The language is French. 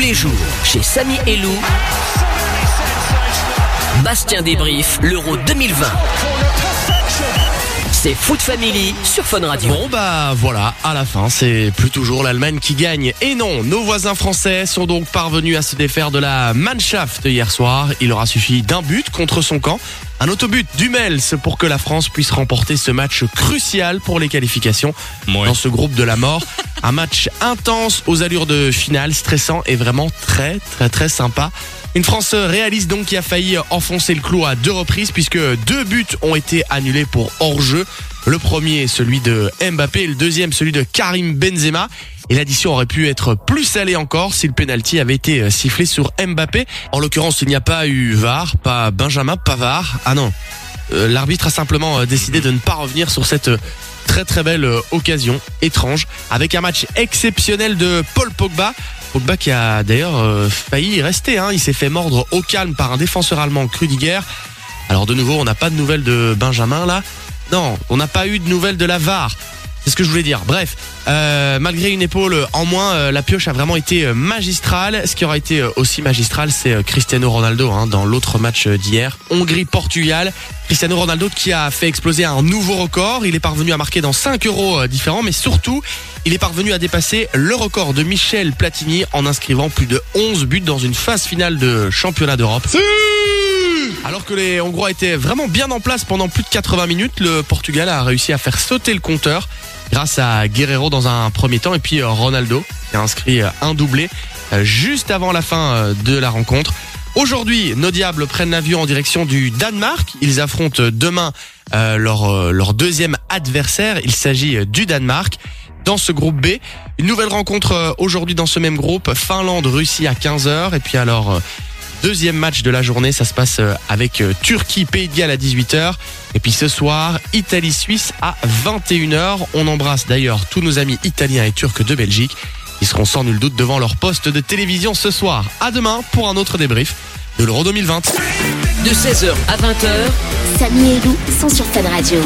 Tous les jours, chez Samy et Lou, Bastien débrief l'Euro 2020. C'est Foot Family sur Fun Radio. Bon bah voilà, à la fin, c'est plus toujours l'Allemagne qui gagne. Et non, nos voisins français sont donc parvenus à se défaire de la Mannschaft hier soir. Il leur a suffi d'un but contre son camp. Un autobut du Mels pour que la France puisse remporter ce match crucial pour les qualifications dans ce groupe de la mort. Un match intense aux allures de finale, stressant et vraiment très très très sympa. Une France réaliste donc qui a failli enfoncer le clou à deux reprises puisque deux buts ont été annulés pour hors-jeu. Le premier, celui de Mbappé, et le deuxième, celui de Karim Benzema. Et l'addition aurait pu être plus salée encore si le penalty avait été sifflé sur Mbappé. En l'occurrence, il n'y a pas eu VAR, pas Benjamin Pavard. Ah non, euh, l'arbitre a simplement décidé de ne pas revenir sur cette très très belle occasion étrange avec un match exceptionnel de Paul Pogba. Pogba qui a d'ailleurs failli y rester. Hein. Il s'est fait mordre au calme par un défenseur allemand, Krudiger. Alors de nouveau, on n'a pas de nouvelles de Benjamin là. Non, on n'a pas eu de nouvelles de la VAR. C'est ce que je voulais dire. Bref, euh, malgré une épaule en moins, euh, la pioche a vraiment été euh, magistrale. Ce qui aura été aussi magistral, c'est Cristiano Ronaldo hein, dans l'autre match d'hier. Hongrie-Portugal. Cristiano Ronaldo qui a fait exploser un nouveau record. Il est parvenu à marquer dans 5 euros différents, mais surtout, il est parvenu à dépasser le record de Michel Platini en inscrivant plus de 11 buts dans une phase finale de championnat d'Europe. Alors que les Hongrois étaient vraiment bien en place pendant plus de 80 minutes, le Portugal a réussi à faire sauter le compteur grâce à Guerrero dans un premier temps et puis euh, Ronaldo qui a inscrit euh, un doublé euh, juste avant la fin de la rencontre. Aujourd'hui, nos diables prennent l'avion en direction du Danemark. Ils affrontent demain leur, deuxième adversaire. Il s'agit du Danemark. Dans ce groupe B, une nouvelle rencontre aujourd'hui dans ce même groupe, Finlande-Russie à 15h. Et puis alors, Deuxième match de la journée, ça se passe euh, avec euh, Turquie-Pays de Galles à 18h. Et puis ce soir, Italie-Suisse à 21h. On embrasse d'ailleurs tous nos amis italiens et turcs de Belgique. Ils seront sans nul doute devant leur poste de télévision ce soir. À demain pour un autre débrief de l'Euro 2020. De 16h à 20h, Samy et Lou sont sur Fun Radio.